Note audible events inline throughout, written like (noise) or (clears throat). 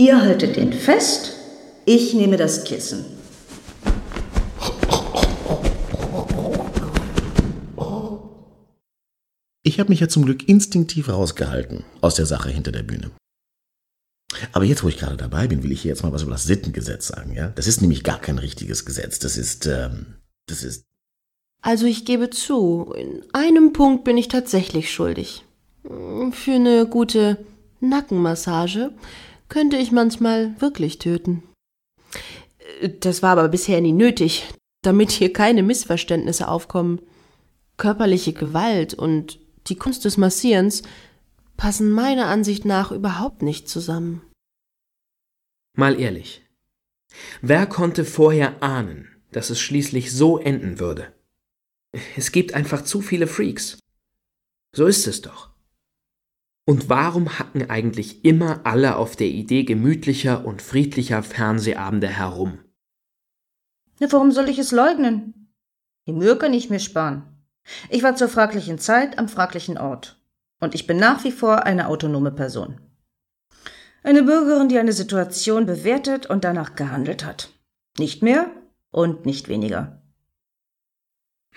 Ihr haltet den fest, ich nehme das Kissen. Ich habe mich ja zum Glück instinktiv rausgehalten aus der Sache hinter der Bühne. Aber jetzt, wo ich gerade dabei bin, will ich hier jetzt mal was über das Sittengesetz sagen, ja? Das ist nämlich gar kein richtiges Gesetz. Das ist, ähm, das ist. Also ich gebe zu, in einem Punkt bin ich tatsächlich schuldig. Für eine gute Nackenmassage könnte ich manchmal wirklich töten. Das war aber bisher nie nötig, damit hier keine Missverständnisse aufkommen. Körperliche Gewalt und die Kunst des Massierens passen meiner Ansicht nach überhaupt nicht zusammen. Mal ehrlich. Wer konnte vorher ahnen, dass es schließlich so enden würde? Es gibt einfach zu viele Freaks. So ist es doch. Und warum hacken eigentlich immer alle auf der Idee gemütlicher und friedlicher Fernsehabende herum? Na, warum soll ich es leugnen? Die Mühe kann ich mir sparen. Ich war zur fraglichen Zeit am fraglichen Ort. Und ich bin nach wie vor eine autonome Person. Eine Bürgerin, die eine Situation bewertet und danach gehandelt hat. Nicht mehr und nicht weniger.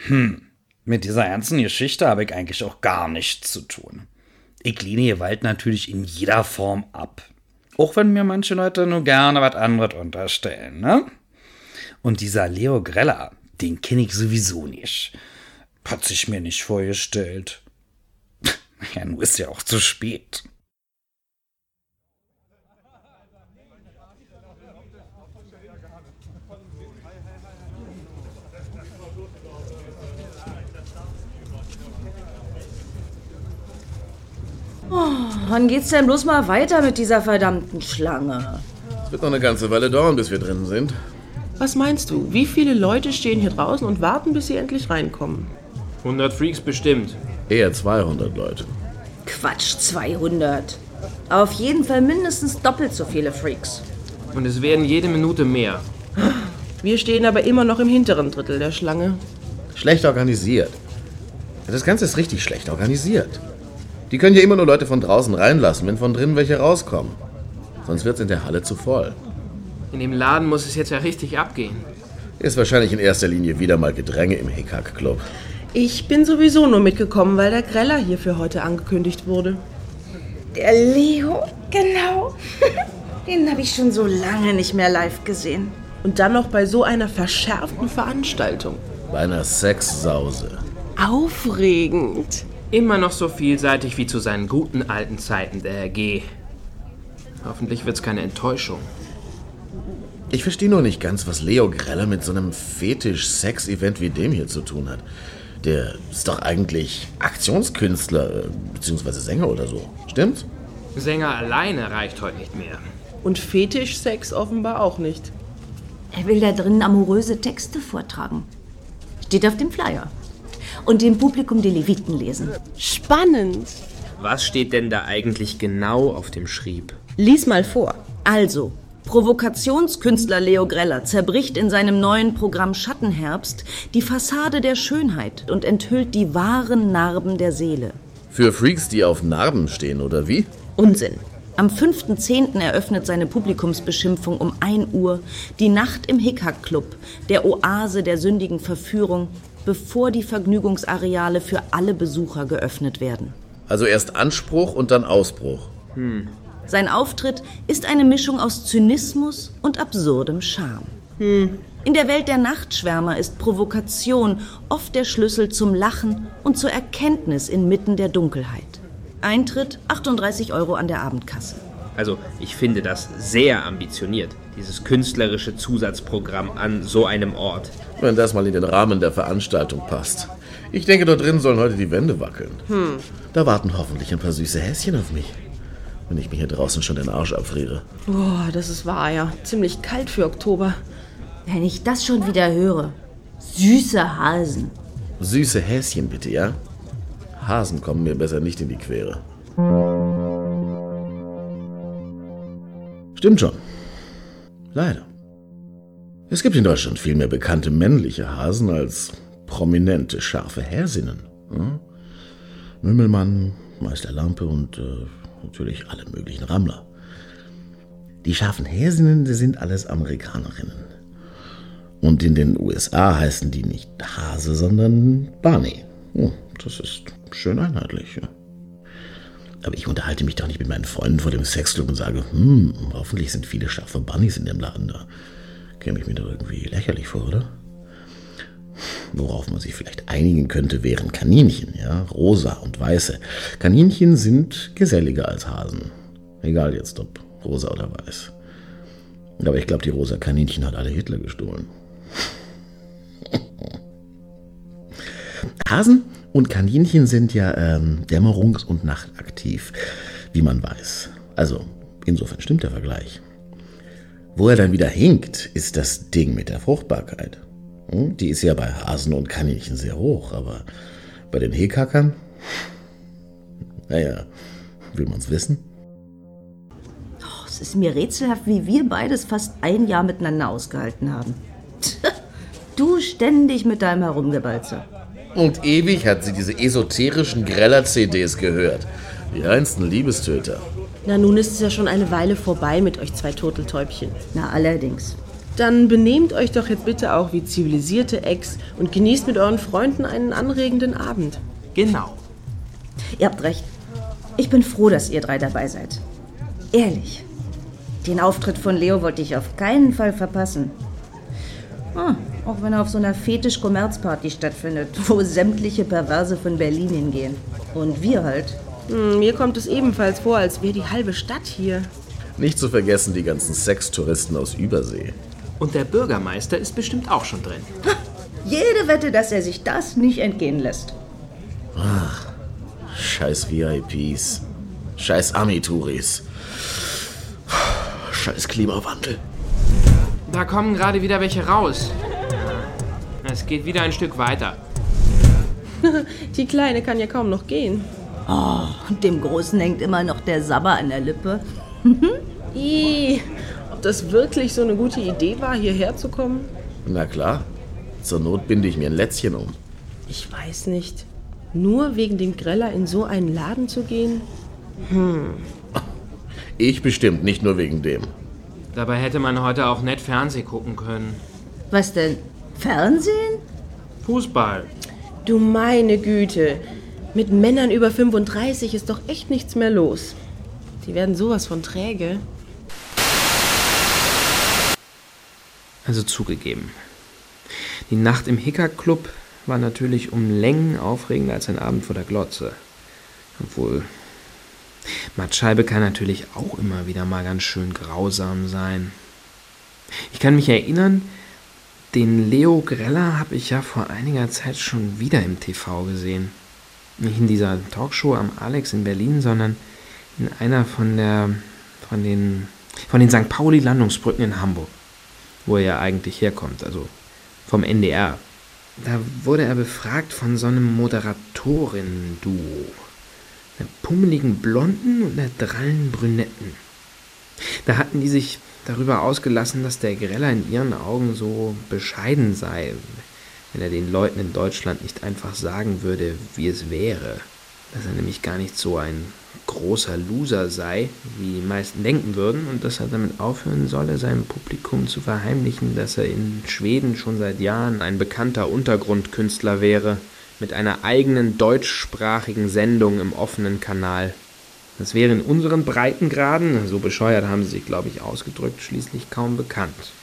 Hm, mit dieser ernsten Geschichte habe ich eigentlich auch gar nichts zu tun. Ich lehne Gewalt natürlich in jeder Form ab. Auch wenn mir manche Leute nur gerne was anderes unterstellen, ne? Und dieser Leo Grella, den kenne ich sowieso nicht. Hat sich mir nicht vorgestellt. (laughs) Ja, nun ist ja auch zu spät. Oh, wann geht's denn bloß mal weiter mit dieser verdammten Schlange? Es wird noch eine ganze Weile dauern, bis wir drin sind. Was meinst du? Wie viele Leute stehen hier draußen und warten, bis sie endlich reinkommen? 100 Freaks bestimmt. Eher 200 Leute. Quatsch, 200. Auf jeden Fall mindestens doppelt so viele Freaks. Und es werden jede Minute mehr. Wir stehen aber immer noch im hinteren Drittel der Schlange. Schlecht organisiert. Das Ganze ist richtig schlecht organisiert. Die können ja immer nur Leute von draußen reinlassen, wenn von drinnen welche rauskommen. Sonst wird's in der Halle zu voll. In dem Laden muss es jetzt ja richtig abgehen. Ist wahrscheinlich in erster Linie wieder mal Gedränge im Hickhack-Club. Ich bin sowieso nur mitgekommen, weil der Greller hier für heute angekündigt wurde. Der Leo, genau. (laughs) Den habe ich schon so lange nicht mehr live gesehen. Und dann noch bei so einer verschärften Veranstaltung. Bei einer Sexsause. Aufregend. Immer noch so vielseitig wie zu seinen guten alten Zeiten, der Herr G. Hoffentlich wird's keine Enttäuschung. Ich verstehe nur nicht ganz, was Leo Greller mit so einem Fetisch-Sex-Event wie dem hier zu tun hat. Der ist doch eigentlich Aktionskünstler, äh, beziehungsweise Sänger oder so. Stimmt's? Sänger alleine reicht heute nicht mehr. Und Fetischsex offenbar auch nicht. Er will da drinnen amoröse Texte vortragen. Steht auf dem Flyer. Und dem Publikum die Leviten lesen. Spannend. Was steht denn da eigentlich genau auf dem Schrieb? Lies mal vor. Also, Provokationskünstler Leo Greller zerbricht in seinem neuen Programm Schattenherbst die Fassade der Schönheit und enthüllt die wahren Narben der Seele. Für Freaks, die auf Narben stehen, oder wie? Unsinn. Am 5.10. eröffnet seine Publikumsbeschimpfung um 1 Uhr die Nacht im Hickhack Club, der Oase der sündigen Verführung, bevor die Vergnügungsareale für alle Besucher geöffnet werden. Also erst Anspruch und dann Ausbruch. Sein Auftritt ist eine Mischung aus Zynismus und absurdem Charme. In der Welt der Nachtschwärmer ist Provokation oft der Schlüssel zum Lachen und zur Erkenntnis inmitten der Dunkelheit. Eintritt 38 Euro an der Abendkasse. Also, ich finde das sehr ambitioniert, dieses künstlerische Zusatzprogramm an so einem Ort. Wenn das mal in den Rahmen der Veranstaltung passt. Ich denke, dort drin sollen heute die Wände wackeln. Da warten hoffentlich ein paar süße Häschen auf mich. Wenn ich mir hier draußen schon den Arsch abfriere. Boah, das ist wahr, ja. Ziemlich kalt für Oktober. Wenn ich das schon wieder höre. Süße Hasen. Süße Häschen bitte, ja? Hasen kommen mir besser nicht in die Quere. Stimmt schon. Leider. Es gibt in Deutschland viel mehr bekannte männliche Hasen als prominente, scharfe Häsinnen. Hm? Mümmelmann, Meister Lampe und äh, natürlich alle möglichen Rammler. Die scharfen Häsinnen, sind alles Amerikanerinnen. Und in den USA heißen die nicht Hase, sondern Barney. Oh, das ist schön einheitlich. Ja. Aber ich unterhalte mich doch nicht mit meinen Freunden vor dem Sexclub und sage, hm, hoffentlich sind viele scharfe Bunnies in dem Laden da. Käme ich mir doch irgendwie lächerlich vor, oder? Worauf man sich vielleicht einigen könnte, wären Kaninchen, ja, rosa und weiße. Kaninchen sind geselliger als Hasen. Egal jetzt, ob rosa oder weiß. Aber ich glaube, die rosa Kaninchen hat alle Hitler gestohlen. (laughs) Hasen und Kaninchen sind ja ähm, dämmerungs- und nachtaktiv, wie man weiß. Also, insofern stimmt der Vergleich. Wo er dann wieder hinkt, ist das Ding mit der Fruchtbarkeit. Hm, die ist ja bei Hasen und Kaninchen sehr hoch, aber bei den Hekackern? Naja, will man's wissen? Oh, es ist mir rätselhaft, wie wir beides fast ein Jahr miteinander ausgehalten haben. Du ständig mit deinem Herumgebalzer. Und ewig hat sie diese esoterischen Greller-CDs gehört. Die reinsten Liebestöter. Na, nun ist es ja schon eine Weile vorbei mit euch zwei Turteltäubchen. Na, allerdings. Dann benehmt euch doch jetzt bitte auch wie zivilisierte Ex und genießt mit euren Freunden einen anregenden Abend. Genau. Ihr habt recht. Ich bin froh, dass ihr drei dabei seid. Ehrlich. Den Auftritt von Leo wollte ich auf keinen Fall verpassen. Ah, auch wenn er auf so einer Fetisch-Kommerzparty stattfindet, (laughs) wo sämtliche Perverse von Berlin hingehen. Und wir halt. Hm, mir kommt es ebenfalls vor, als wäre die halbe Stadt hier. Nicht zu vergessen die ganzen Sextouristen aus Übersee. Und der Bürgermeister ist bestimmt auch schon drin. Jede Wette, dass er sich das nicht entgehen lässt. Scheiß VIPs. Scheiß Ami-Touris. Scheiß Klimawandel. Da kommen gerade wieder welche raus. Es geht wieder ein Stück weiter. (laughs) Die Kleine kann ja kaum noch gehen. Und dem Großen hängt immer noch der Sabber an der Lippe. (laughs) Ih, ob das wirklich so eine gute Idee war, hierher zu kommen? Na klar. Zur Not binde ich mir ein Lätzchen um. Ich weiß nicht. Nur wegen dem Greller in so einen Laden zu gehen? (laughs) Ich bestimmt, nicht nur wegen dem. Dabei hätte man heute auch nett Fernseh gucken können. Was denn? Fernsehen? Fußball. Du meine Güte. Mit Männern über 35 ist doch echt nichts mehr los. Die werden sowas von träge. Also zugegeben. Die Nacht im Hicker-Club war natürlich um Längen aufregender als ein Abend vor der Glotze. Obwohl, Mattscheibe kann natürlich auch immer wieder mal ganz schön grausam sein. Ich kann mich erinnern, den Leo Greller habe ich ja vor einiger Zeit schon wieder im TV gesehen. Nicht in dieser Talkshow am Alex in Berlin, sondern in einer von der von den von den St. Pauli Landungsbrücken in Hamburg, wo er ja eigentlich herkommt, also vom NDR. Da wurde er befragt von so einem Moderatorin-Duo. Einer pummeligen Blonden und einer drallen Brünetten. Da hatten die sich darüber ausgelassen, dass der Greller in ihren Augen so bescheiden sei, wenn er den Leuten in Deutschland nicht einfach sagen würde, wie es wäre. Dass er nämlich gar nicht so ein großer Loser sei, wie die meisten denken würden, und dass er damit aufhören solle, seinem Publikum zu verheimlichen, dass er in Schweden schon seit Jahren ein bekannter Untergrundkünstler wäre, mit einer eigenen deutschsprachigen Sendung im offenen Kanal. Das wäre in unseren Breitengraden, so bescheuert haben sie sich, glaube ich, ausgedrückt, schließlich kaum bekannt.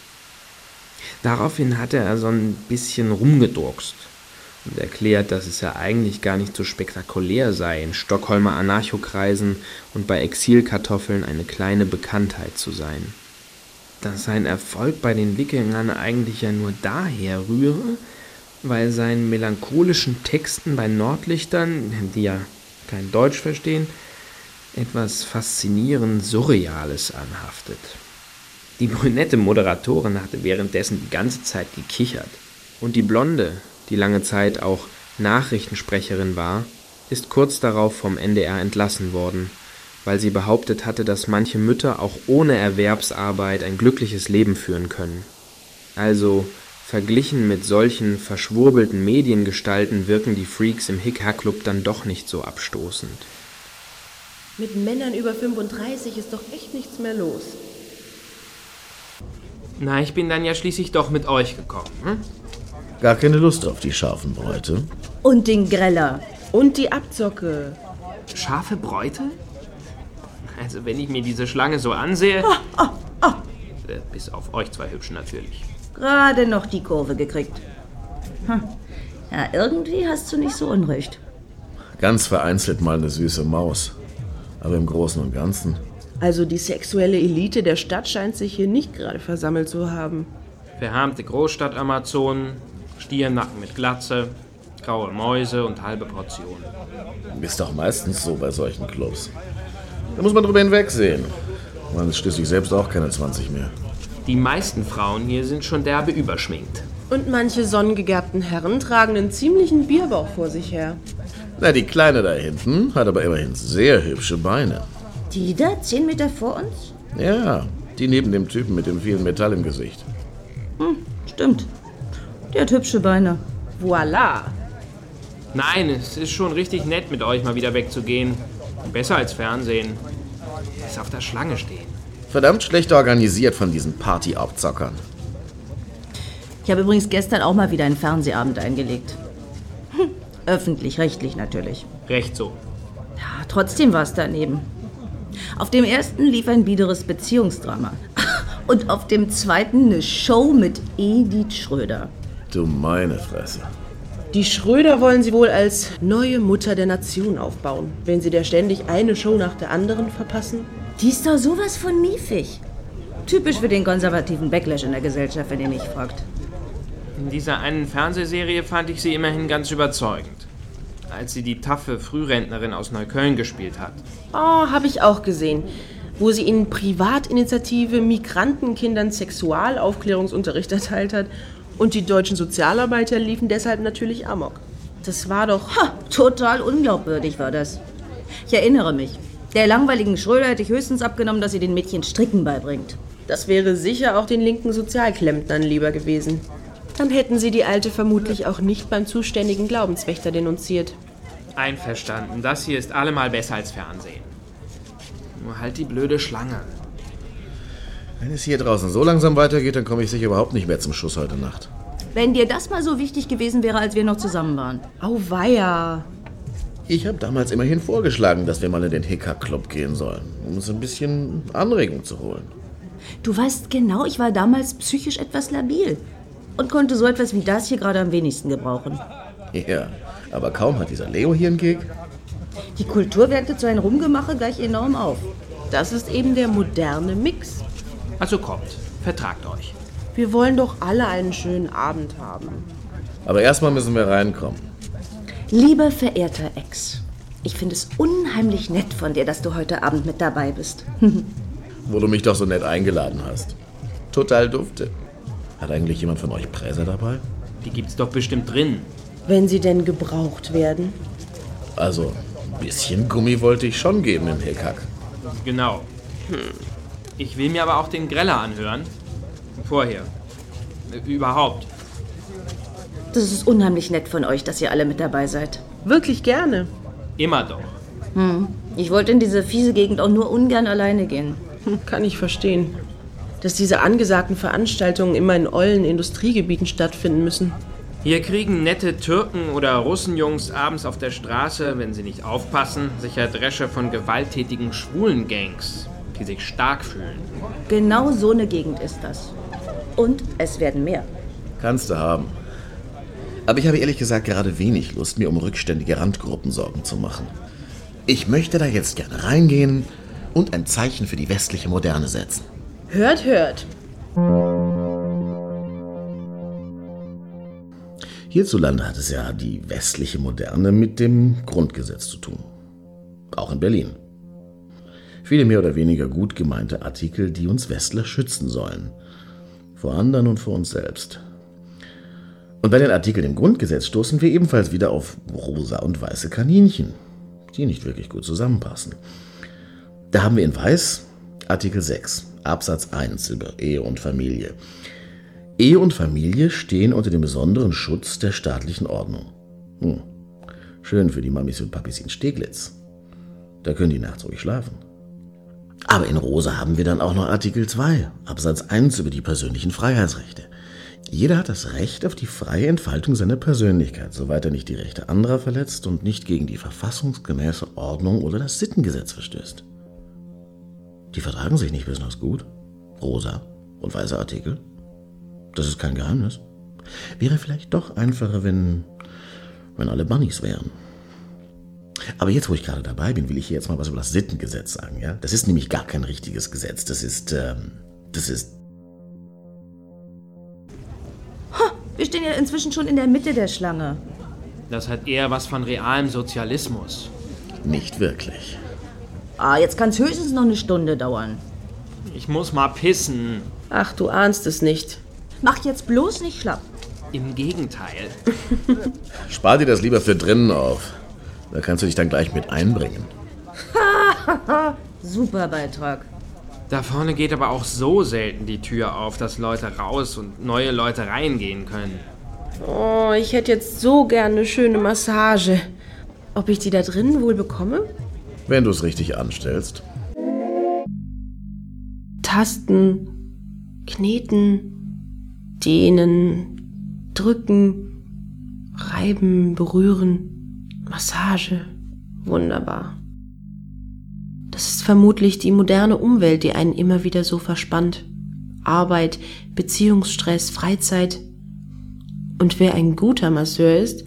Daraufhin hatte er so ein bisschen rumgedruckst und erklärt, dass es ja eigentlich gar nicht so spektakulär sei, in Stockholmer Anarchokreisen und bei Exilkartoffeln eine kleine Bekanntheit zu sein. Dass sein Erfolg bei den Wikingern eigentlich ja nur daher rühre, weil seinen melancholischen Texten bei Nordlichtern, die ja kein Deutsch verstehen, etwas faszinierend Surreales anhaftet. Die brünette Moderatorin hatte währenddessen die ganze Zeit gekichert. Und die Blonde, die lange Zeit auch Nachrichtensprecherin war, ist kurz darauf vom NDR entlassen worden, weil sie behauptet hatte, dass manche Mütter auch ohne Erwerbsarbeit ein glückliches Leben führen können. Also verglichen mit solchen verschwurbelten Mediengestalten wirken die Freaks im Hick-Hack-Club dann doch nicht so abstoßend. Mit Männern über 35 ist doch echt nichts mehr los. Na, ich bin dann ja schließlich doch mit euch gekommen. Hm? Gar keine Lust auf die scharfen Bräute. Und den Greller. Und die Abzocke. Scharfe Bräute? Also, wenn ich mir diese Schlange so ansehe. Äh, Bis auf euch zwei Hübschen natürlich. Gerade noch die Kurve gekriegt. Hm. Ja, irgendwie hast du nicht so unrecht. Ganz vereinzelt mal eine süße Maus. Aber im Großen und Ganzen. Also die sexuelle Elite der Stadt scheint sich hier nicht gerade versammelt zu haben. Verharmte Großstadt-Amazonen, Stiernacken mit Glatze, graue Mäuse und halbe Portionen. Ist doch meistens so bei solchen Clubs. Da muss man drüber hinwegsehen. Man ist schließlich selbst auch keine 20 mehr. Die meisten Frauen hier sind schon derbe überschminkt. Und manche sonnengegerbten Herren tragen einen ziemlichen Bierbauch vor sich her. Na, die Kleine da hinten hat aber immerhin sehr hübsche Beine. Die da, zehn Meter vor uns? Ja, die neben dem Typen mit dem vielen Metall im Gesicht. Stimmt. Die hat hübsche Beine. Voila! Nein, es ist schon richtig nett, mit euch mal wieder wegzugehen. Besser als Fernsehen. Bis auf der Schlange stehen. Verdammt schlecht organisiert von diesen Party-Abzockern. Ich habe übrigens gestern auch mal wieder einen Fernsehabend eingelegt. Hm, Öffentlich-rechtlich natürlich. Recht so. Ja, trotzdem war es daneben. Auf dem ersten lief ein biederes Beziehungsdrama. (laughs) Und auf dem zweiten eine Show mit Edith Schröder. Du meine Fresse. Die Schröder wollen sie wohl als neue Mutter der Nation aufbauen, wenn sie der ständig eine Show nach der anderen verpassen. Die ist doch sowas von miefig. Typisch für den konservativen Backlash in der Gesellschaft, wenn ihr mich fragt. In dieser einen Fernsehserie fand ich sie immerhin ganz überzeugend. Als sie die taffe Frührentnerin aus Neukölln gespielt hat. Oh, habe ich auch gesehen. Wo sie in Privatinitiative Migrantenkindern Sexualaufklärungsunterricht erteilt hat. Und die deutschen Sozialarbeiter liefen deshalb natürlich amok. Das war doch. Ha, total unglaubwürdig war das. Ich erinnere mich. Der langweiligen Schröder hätte ich höchstens abgenommen, dass sie den Mädchen Stricken beibringt. Das wäre sicher auch den linken Sozialklempnern lieber gewesen. Dann hätten sie die Alte vermutlich auch nicht beim zuständigen Glaubenswächter denunziert. Einverstanden, das hier ist allemal besser als Fernsehen. Nur halt die blöde Schlange. Wenn es hier draußen so langsam weitergeht, dann komme ich sicher überhaupt nicht mehr zum Schuss heute Nacht. Wenn dir das mal so wichtig gewesen wäre, als wir noch zusammen waren. Auweia. Ich habe damals immerhin vorgeschlagen, dass wir mal in den Hickhack-Club gehen sollen, um uns ein bisschen Anregung zu holen. Du weißt genau, ich war damals psychisch etwas labil. Und konnte so etwas wie das hier gerade am wenigsten gebrauchen. Ja, aber kaum hat dieser Leo hier einen Gig. Die Kultur wertet so ein Rumgemache gleich enorm auf. Das ist eben der moderne Mix. Also kommt, vertragt euch. Wir wollen doch alle einen schönen Abend haben. Aber erstmal müssen wir reinkommen. Lieber verehrter Ex, ich finde es unheimlich nett von dir, dass du heute Abend mit dabei bist. Wo du mich doch so nett eingeladen hast. Total dufte. Hat eigentlich jemand von euch Präser dabei? Die gibt's doch bestimmt drin. Wenn sie denn gebraucht werden. Also, ein bisschen Gummi wollte ich schon geben im Hickhack. Genau. Hm. Ich will mir aber auch den Greller anhören. Vorher. Äh, Überhaupt. Das ist unheimlich nett von euch, dass ihr alle mit dabei seid. Wirklich gerne. Immer doch. Ich wollte in diese fiese Gegend auch nur ungern alleine gehen. Hm, Kann ich verstehen. Dass diese angesagten Veranstaltungen immer in ollen Industriegebieten stattfinden müssen. Hier kriegen nette Türken oder Russenjungs abends auf der Straße, wenn sie nicht aufpassen, sicher Dresche von gewalttätigen schwulen Gangs, die sich stark fühlen. Genau so eine Gegend ist das. Und es werden mehr. Kannst du haben. Aber ich habe ehrlich gesagt gerade wenig Lust, mir um rückständige Randgruppen Sorgen zu machen. Ich möchte da jetzt gerne reingehen und ein Zeichen für die westliche Moderne setzen. Hört, hört. Hierzulande hat es ja die westliche Moderne mit dem Grundgesetz zu tun. Auch in Berlin. Viele mehr oder weniger gut gemeinte Artikel, die uns Westler schützen sollen. Vor anderen und vor uns selbst. Und bei den Artikeln im Grundgesetz stoßen wir ebenfalls wieder auf rosa und weiße Kaninchen, die nicht wirklich gut zusammenpassen. Da haben wir in Weiß Artikel 6, Absatz 1 über Ehe und Familie. Ehe und Familie stehen unter dem besonderen Schutz der staatlichen Ordnung. Hm. Schön für die Mamis und Papis in Steglitz. Da können die nachts ruhig schlafen. Aber in Rosa haben wir dann auch noch Artikel 2, Absatz 1 über die persönlichen Freiheitsrechte. Jeder hat das Recht auf die freie Entfaltung seiner Persönlichkeit, soweit er nicht die Rechte anderer verletzt und nicht gegen die verfassungsgemäße Ordnung oder das Sittengesetz verstößt. Die vertragen sich nicht besonders gut. Rosa und weiße Artikel. Das ist kein Geheimnis. Wäre vielleicht doch einfacher, wenn, wenn alle Bunnies wären. Aber jetzt, wo ich gerade dabei bin, will ich hier jetzt mal was über das Sittengesetz sagen, ja? Das ist nämlich gar kein richtiges Gesetz. Das ist, ähm, das ist. Wir stehen ja inzwischen schon in der Mitte der Schlange. Das hat eher was von realem Sozialismus. Nicht wirklich. Ah, jetzt kann es höchstens noch eine Stunde dauern. Ich muss mal pissen. Ach, du ahnst es nicht. Mach jetzt bloß nicht schlapp. Im Gegenteil. (laughs) Spar dir das lieber für drinnen auf. Da kannst du dich dann gleich mit einbringen. (laughs) Super Beitrag. Da vorne geht aber auch so selten die Tür auf, dass Leute raus und neue Leute reingehen können. Oh, ich hätte jetzt so gerne eine schöne Massage. Ob ich die da drinnen wohl bekomme? Wenn du es richtig anstellst. Tasten, kneten, dehnen, drücken, reiben, berühren, Massage. Wunderbar. Ist vermutlich die moderne Umwelt, die einen immer wieder so verspannt. Arbeit, Beziehungsstress, Freizeit. Und wer ein guter Masseur ist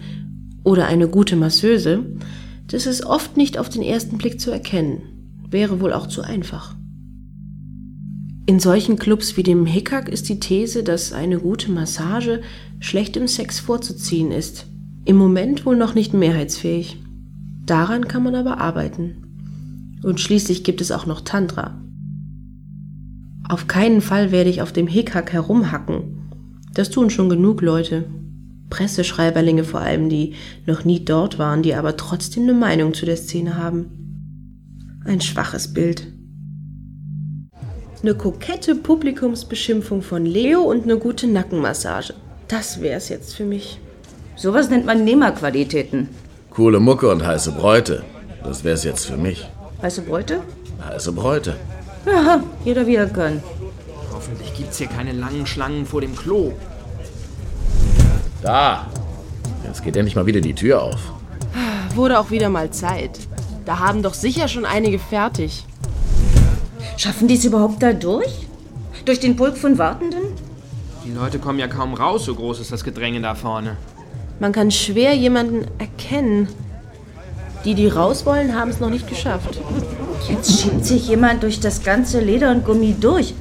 oder eine gute Masseuse, das ist oft nicht auf den ersten Blick zu erkennen. Wäre wohl auch zu einfach. In solchen Clubs wie dem Hickhack ist die These, dass eine gute Massage schlechtem Sex vorzuziehen ist. Im Moment wohl noch nicht mehrheitsfähig. Daran kann man aber arbeiten. Und schließlich gibt es auch noch Tantra. Auf keinen Fall werde ich auf dem Hickhack herumhacken. Das tun schon genug Leute. Presseschreiberlinge vor allem, die noch nie dort waren, die aber trotzdem eine Meinung zu der Szene haben. Ein schwaches Bild. Eine kokette Publikumsbeschimpfung von Leo und eine gute Nackenmassage. Das wär's jetzt für mich. Sowas nennt man Nehmerqualitäten. Coole Mucke und heiße Bräute. Das wär's jetzt für mich. Weiße Bräute? Heiße Bräute. Ja, jeder wie er kann. Hoffentlich gibt's hier keine langen Schlangen vor dem Klo. Da. Jetzt geht endlich mal wieder die Tür auf. Wurde auch wieder mal Zeit. Da haben doch sicher schon einige fertig. Schaffen die es überhaupt da durch? Durch den Pulk von Wartenden? Die Leute kommen ja kaum raus, so groß ist das Gedränge da vorne. Man kann schwer jemanden erkennen. Die, die raus wollen, haben es noch nicht geschafft. Jetzt schiebt sich jemand durch das ganze Leder und Gummi durch.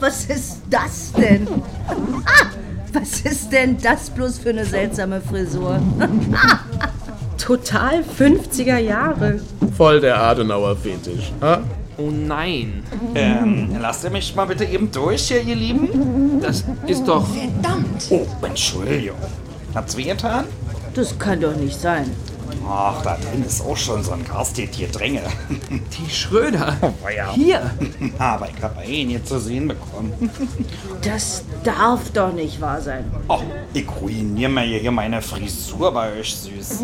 Was ist das denn? Ah, was ist denn das bloß für eine seltsame Frisur? (laughs) Total 50er Jahre. Voll der Adenauer-Fetisch. Ha? Oh nein, Ähm, lasst ihr mich mal bitte eben durch hier, ihr Lieben? das ist doch. Oh, Entschuldigung. Hat's wehgetan? Das kann doch nicht sein. Ach, da drin ist auch schon so ein garstig Dränge. (laughs) Die Schröder. (laughs) Oh ja. Hier, Aber ich habe ihn jetzt zu sehen bekommen. (laughs) das darf doch nicht wahr sein. Oh, ich ruiniere mir hier meine Frisur bei euch, süß.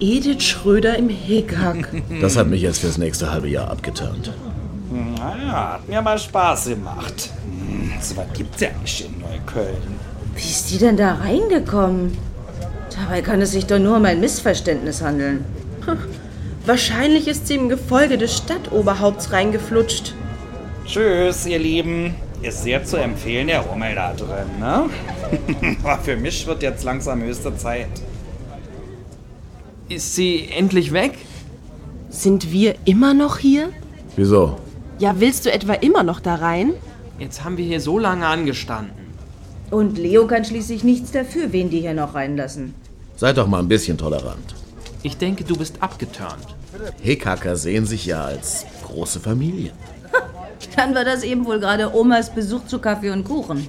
Edith Schröder im Hickhack. Das hat mich jetzt fürs nächste halbe Jahr abgeturnt. Naja, hat mir mal Spaß gemacht. Hm, so was gibt's ja nicht in Neukölln. Wie ist die denn da reingekommen? Dabei kann es sich doch nur um ein Missverständnis handeln. Wahrscheinlich ist sie im Gefolge des Stadtoberhaupts reingeflutscht. Tschüss, ihr Lieben. Ist sehr zu empfehlen, der Rummel da drin, ne? (laughs) Aber für mich wird jetzt langsam höchste Zeit. Ist sie endlich weg? Sind wir immer noch hier? Wieso? Ja, willst du etwa immer noch da rein? Jetzt haben wir hier so lange angestanden. Und Leo kann schließlich nichts dafür, wen die hier noch reinlassen. Seid doch mal ein bisschen tolerant. Ich denke, du bist abgeturnt. Hickhacker sehen sich ja als große Familie. (laughs) Dann war das eben wohl gerade Omas Besuch zu Kaffee und Kuchen.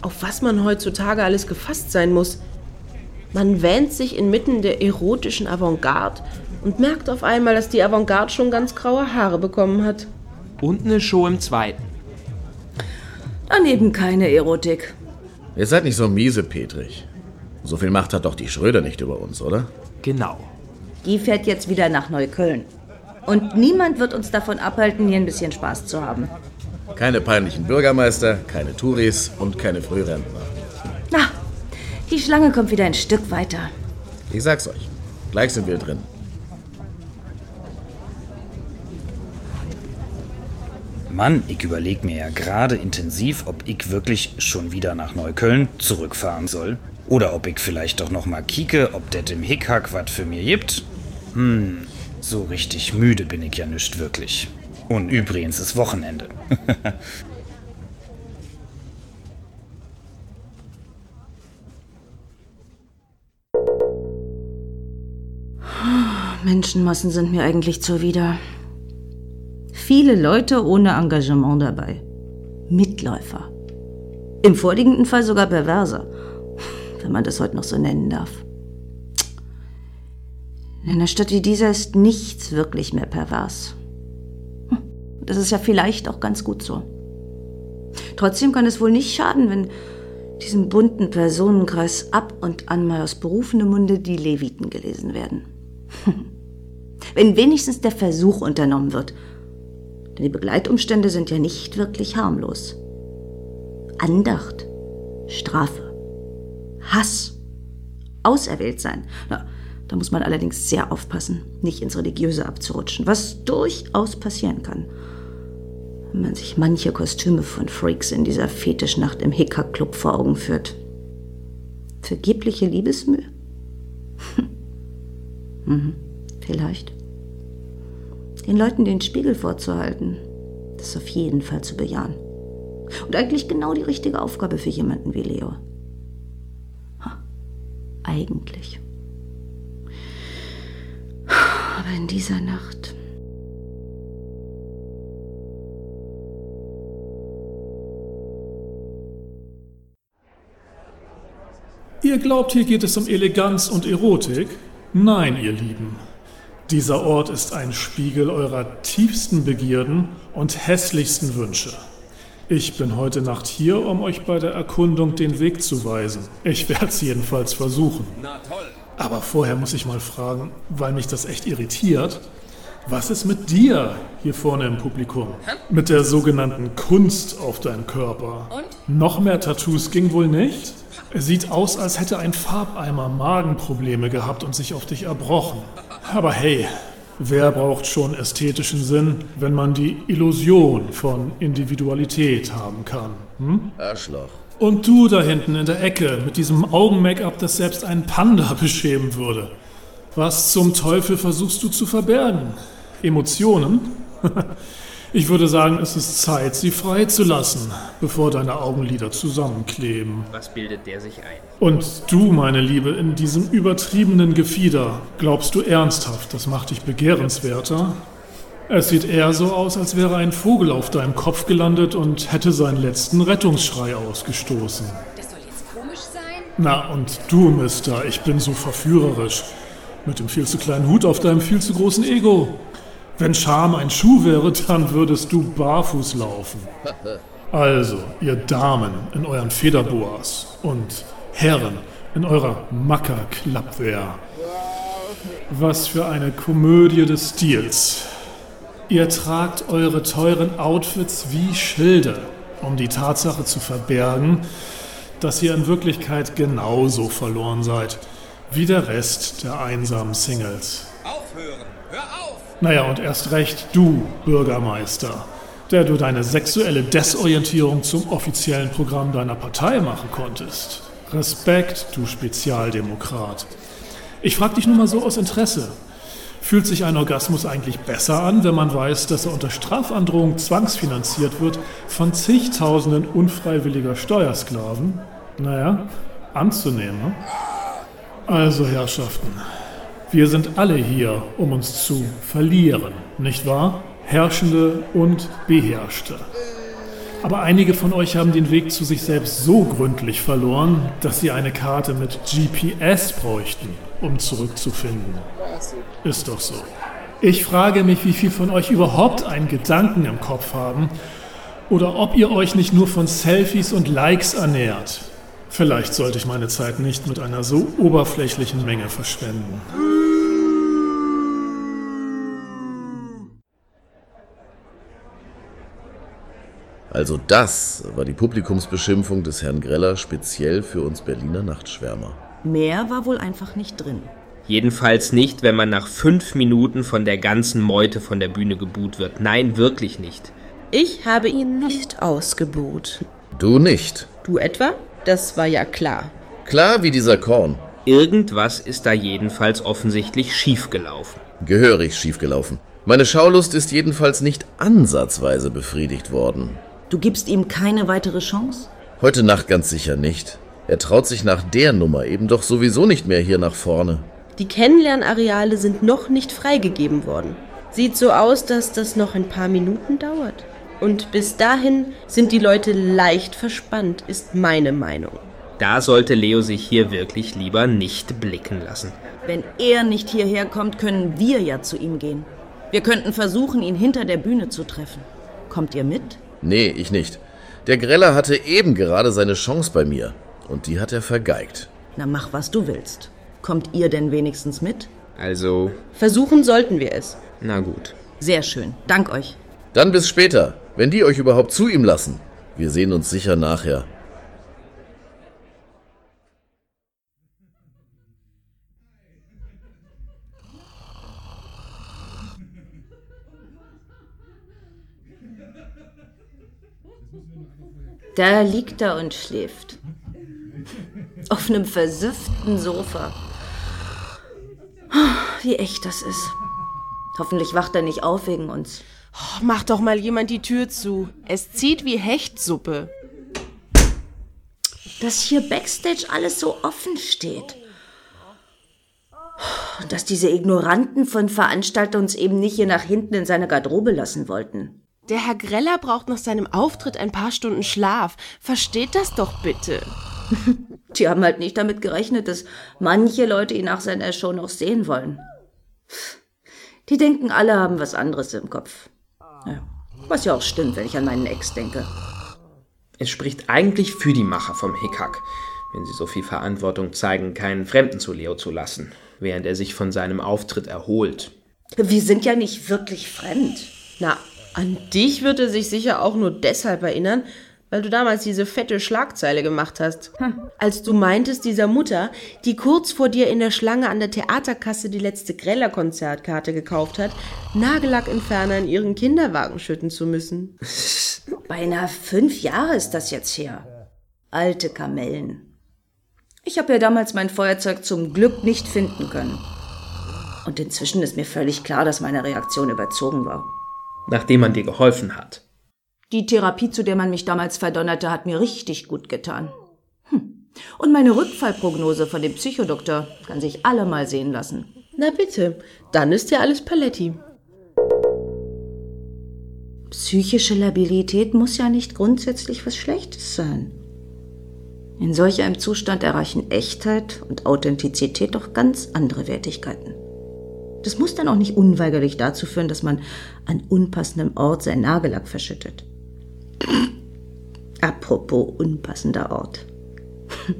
Auf was man heutzutage alles gefasst sein muss. Man wähnt sich inmitten der erotischen Avantgarde und merkt auf einmal, dass die Avantgarde schon ganz graue Haare bekommen hat. Und eine Show im zweiten. Daneben keine Erotik. Ihr seid nicht so miese, Petrich. So viel Macht hat doch die Schröder nicht über uns, oder? Genau. Die fährt jetzt wieder nach Neukölln. Und niemand wird uns davon abhalten, hier ein bisschen Spaß zu haben. Keine peinlichen Bürgermeister, keine Touris und keine Frührentner. Na, die Schlange kommt wieder ein Stück weiter. Ich sag's euch. Gleich sind wir drin. Mann, ich überlege mir ja gerade intensiv, ob ich wirklich schon wieder nach Neukölln zurückfahren soll. Oder ob ich vielleicht doch noch mal kieke, ob det im Hickhack was für mir gibt. Hm, so richtig müde bin ich ja nicht wirklich. Und übrigens ist Wochenende. (laughs) Menschenmassen sind mir eigentlich zuwider. Viele Leute ohne Engagement dabei. Mitläufer. Im vorliegenden Fall sogar Perverse, wenn man das heute noch so nennen darf. In einer Stadt wie dieser ist nichts wirklich mehr pervers. Hm, Das ist ja vielleicht auch ganz gut so. Trotzdem kann es wohl nicht schaden, wenn diesem bunten Personenkreis ab und an mal aus berufenem Munde die Leviten gelesen werden. wenn wenigstens der Versuch unternommen wird. Denn die Begleitumstände sind ja nicht wirklich harmlos. Andacht, Strafe, Hass, auserwählt sein. Na, da muss man allerdings sehr aufpassen, nicht ins Religiöse abzurutschen, was durchaus passieren kann. Wenn man sich manche Kostüme von Freaks in dieser Fetischnacht im Hickhack-Club vor Augen führt. Vergebliche Liebesmühe? (laughs) mhm, vielleicht. Den Leuten den Spiegel vorzuhalten, das auf jeden Fall zu bejahen. Und eigentlich genau die richtige Aufgabe für jemanden wie Leo. Eigentlich. Aber in dieser Nacht. Ihr glaubt, hier geht es um Eleganz und Erotik? Nein, ihr Lieben. Dieser Ort ist ein Spiegel eurer tiefsten Begierden und hässlichsten Wünsche. Ich bin heute Nacht hier, um euch bei der Erkundung den Weg zu weisen. Ich werde es jedenfalls versuchen. Aber vorher muss ich mal fragen, weil mich das echt irritiert. Was ist mit dir hier vorne im Publikum? Mit der sogenannten Kunst auf deinem Körper. Und? Noch mehr Tattoos ging wohl nicht? Es sieht aus, als hätte ein Farbeimer Magenprobleme gehabt und sich auf dich erbrochen. Aber hey, wer braucht schon ästhetischen Sinn, wenn man die Illusion von Individualität haben kann? Hm? Arschloch. Und du da hinten in der Ecke mit diesem Augen-Make-up, das selbst einen Panda beschämen würde. Was zum Teufel versuchst du zu verbergen? Emotionen? (laughs) Ich würde sagen, es ist Zeit, sie freizulassen, bevor deine Augenlider zusammenkleben. Was bildet der sich ein? Und du, meine Liebe, in diesem übertriebenen Gefieder, glaubst du ernsthaft, das macht dich begehrenswerter? Es sieht eher so aus, als wäre ein Vogel auf deinem Kopf gelandet und hätte seinen letzten Rettungsschrei ausgestoßen. Das soll jetzt komisch sein? Na, und du, Mister, ich bin so verführerisch. Mit dem viel zu kleinen Hut auf deinem viel zu großen Ego. Wenn Scham ein Schuh wäre, dann würdest du barfuß laufen. Also, ihr Damen in euren Federboas und Herren in eurer Macker-Klappwehr. Was für eine Komödie des Stils. Ihr tragt eure teuren Outfits wie Schilde, um die Tatsache zu verbergen, dass ihr in Wirklichkeit genauso verloren seid wie der Rest der einsamen Singles. Aufhören! Hör auf! Naja, und erst recht du, Bürgermeister, der du deine sexuelle Desorientierung zum offiziellen Programm deiner Partei machen konntest. Respekt, du Spezialdemokrat. Ich frag dich nur mal so aus Interesse. Fühlt sich ein Orgasmus eigentlich besser an, wenn man weiß, dass er unter Strafandrohung zwangsfinanziert wird von zigtausenden unfreiwilliger Steuersklaven? Naja, anzunehmen. Ne? Also, Herrschaften, wir sind alle hier, um uns zu verlieren, nicht wahr? Herrschende und Beherrschte. Aber einige von euch haben den Weg zu sich selbst so gründlich verloren, dass sie eine Karte mit GPS bräuchten, um zurückzufinden. Ist doch so. Ich frage mich, wie viel von euch überhaupt einen Gedanken im Kopf haben oder ob ihr euch nicht nur von Selfies und Likes ernährt. Vielleicht sollte ich meine Zeit nicht mit einer so oberflächlichen Menge verschwenden. Also das war die Publikumsbeschimpfung des Herrn Greller speziell für uns Berliner Nachtschwärmer. Mehr war wohl einfach nicht drin. Jedenfalls nicht, wenn man nach fünf Minuten von der ganzen Meute von der Bühne gebuht wird. Nein, wirklich nicht. Ich habe ihn nicht ausgebuht. Du nicht. Du etwa? Das war ja klar. Klar wie dieser Korn. Irgendwas ist da jedenfalls offensichtlich schiefgelaufen. Gehörig schiefgelaufen. Meine Schaulust ist jedenfalls nicht ansatzweise befriedigt worden. Du gibst ihm keine weitere Chance? Heute Nacht ganz sicher nicht. Er traut sich nach der Nummer eben doch sowieso nicht mehr hier nach vorne. Die Kennenlernareale sind noch nicht freigegeben worden. Sieht so aus, dass das noch ein paar Minuten dauert. Und bis dahin sind die Leute leicht verspannt, ist meine Meinung. Da sollte Leo sich hier wirklich lieber nicht blicken lassen. Wenn er nicht hierher kommt, können wir ja zu ihm gehen. Wir könnten versuchen, ihn hinter der Bühne zu treffen. Kommt ihr mit? Nee, ich nicht. Der Greller hatte eben gerade seine Chance bei mir. Und die hat er vergeigt. Na, mach, was du willst. Kommt ihr denn wenigstens mit? Also, Versuchen sollten wir es. na gut. Sehr schön. Dank euch. Dann bis später, wenn die euch überhaupt zu ihm lassen. Wir sehen uns sicher nachher. Da liegt er und schläft. Auf einem versüfften Sofa. Wie echt das ist. Hoffentlich wacht er nicht auf wegen uns. Oh, mach doch mal jemand die Tür zu. Es zieht wie Hechtsuppe. Dass hier Backstage alles so offen steht. Und dass diese Ignoranten von Veranstalter uns eben nicht hier nach hinten in seine Garderobe lassen wollten. Der Herr Greller braucht nach seinem Auftritt ein paar Stunden Schlaf. Versteht das doch bitte. (laughs) Die haben halt nicht damit gerechnet, dass manche Leute ihn nach seiner Show noch sehen wollen. Die denken, alle haben was anderes im Kopf. Ja, was ja auch stimmt, wenn ich an meinen Ex denke. Es spricht eigentlich für die Macher vom Hickhack, wenn sie so viel Verantwortung zeigen, keinen Fremden zu Leo zu lassen, während er sich von seinem Auftritt erholt. Wir sind ja nicht wirklich fremd. Na, an dich wird er sich sicher auch nur deshalb erinnern, weil du damals diese fette Schlagzeile gemacht hast. Als du meintest, dieser Mutter, die kurz vor dir in der Schlange an der Theaterkasse die letzte Greller-Konzertkarte gekauft hat, Nagellackentferner in ihren Kinderwagen schütten zu müssen. (laughs) Beinahe fünf Jahre ist das jetzt her. Alte Kamellen. Ich habe ja damals mein Feuerzeug zum Glück nicht finden können. Und inzwischen ist mir völlig klar, dass meine Reaktion überzogen war. Nachdem man dir geholfen hat. Die Therapie, zu der man mich damals verdonnerte, hat mir richtig gut getan. Hm. Und meine Rückfallprognose von dem Psychodoktor kann sich alle mal sehen lassen. Na bitte, dann ist ja alles Paletti. Psychische Labilität muss ja nicht grundsätzlich was Schlechtes sein. In solch einem Zustand erreichen Echtheit und Authentizität doch ganz andere Wertigkeiten. Das muss dann auch nicht unweigerlich dazu führen, dass man an unpassendem Ort sein Nagellack verschüttet. Apropos unpassender Ort. (laughs)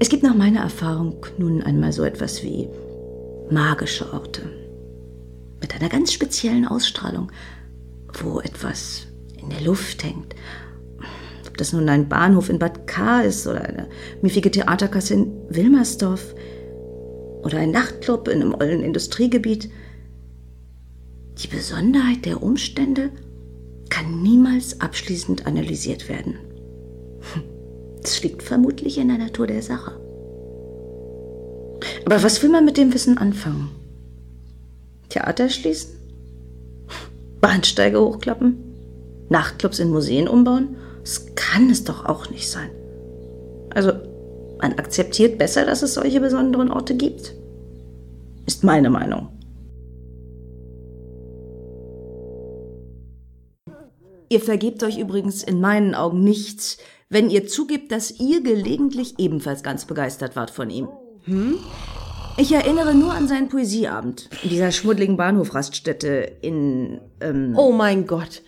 Es gibt nach meiner Erfahrung nun einmal so etwas wie magische Orte. Mit einer ganz speziellen Ausstrahlung, wo etwas in der Luft hängt. Ob das nun ein Bahnhof in Bad K ist oder eine miefige Theaterkasse in Wilmersdorf oder ein Nachtclub in einem ollen Industriegebiet. Die Besonderheit der Umstände kann niemals abschließend analysiert werden. Das liegt vermutlich in der Natur der Sache. Aber was will man mit dem Wissen anfangen? Theater schließen? Bahnsteige hochklappen? Nachtclubs in Museen umbauen? Das kann es doch auch nicht sein. Also, man akzeptiert besser, dass es solche besonderen Orte gibt. Ist meine Meinung. Ihr vergebt euch übrigens in meinen Augen nichts, wenn ihr zugibt, dass ihr gelegentlich ebenfalls ganz begeistert wart von ihm. Hm? Ich erinnere nur an seinen Poesieabend in dieser schmuddeligen Bahnhofraststätte in, ähm, Oh mein Gott,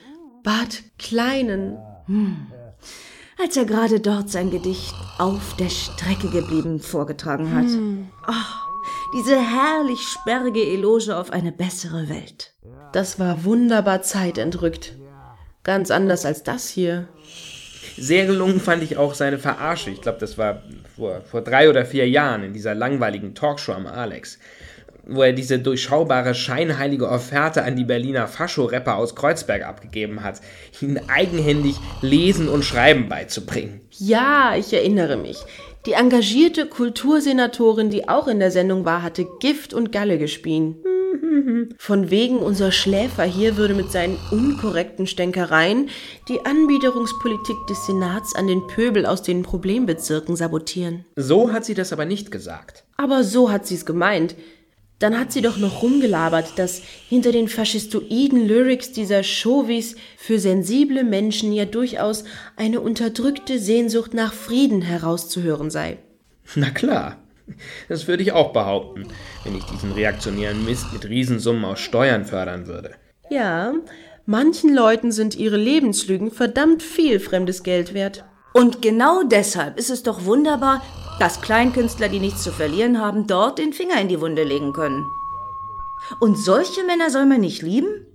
Bad Kleinen. als er gerade dort sein Gedicht auf der Strecke geblieben vorgetragen hat. Ach, diese herrlich sperrige Eloge auf eine bessere Welt. Das war wunderbar zeitentrückt. Ganz anders als das hier. Sehr gelungen fand ich auch seine Verarsche. Ich glaube, das war vor, vor drei oder vier Jahren in dieser langweiligen Talkshow am Alex, wo er diese durchschaubare, scheinheilige Offerte an die Berliner Fascho-Rapper aus Kreuzberg abgegeben hat, ihnen eigenhändig Lesen und Schreiben beizubringen. Ja, ich erinnere mich. Die engagierte Kultursenatorin, die auch in der Sendung war, hatte Gift und Galle gespien. (laughs) Von wegen unser Schläfer hier würde mit seinen unkorrekten Stänkereien die Anbiederungspolitik des Senats an den Pöbel aus den Problembezirken sabotieren. So hat sie das aber nicht gesagt. Aber so hat sie's gemeint. Dann hat sie doch noch rumgelabert, dass hinter den faschistoiden Lyrics dieser Chauvis für sensible Menschen ja durchaus eine unterdrückte Sehnsucht nach Frieden herauszuhören sei. Na klar. Das würde ich auch behaupten, wenn ich diesen reaktionären Mist mit Riesensummen aus Steuern fördern würde. Ja, manchen Leuten sind ihre Lebenslügen verdammt viel fremdes Geld wert. Und genau deshalb ist es doch wunderbar, dass Kleinkünstler, die nichts zu verlieren haben, dort den Finger in die Wunde legen können. Und solche Männer soll man nicht lieben?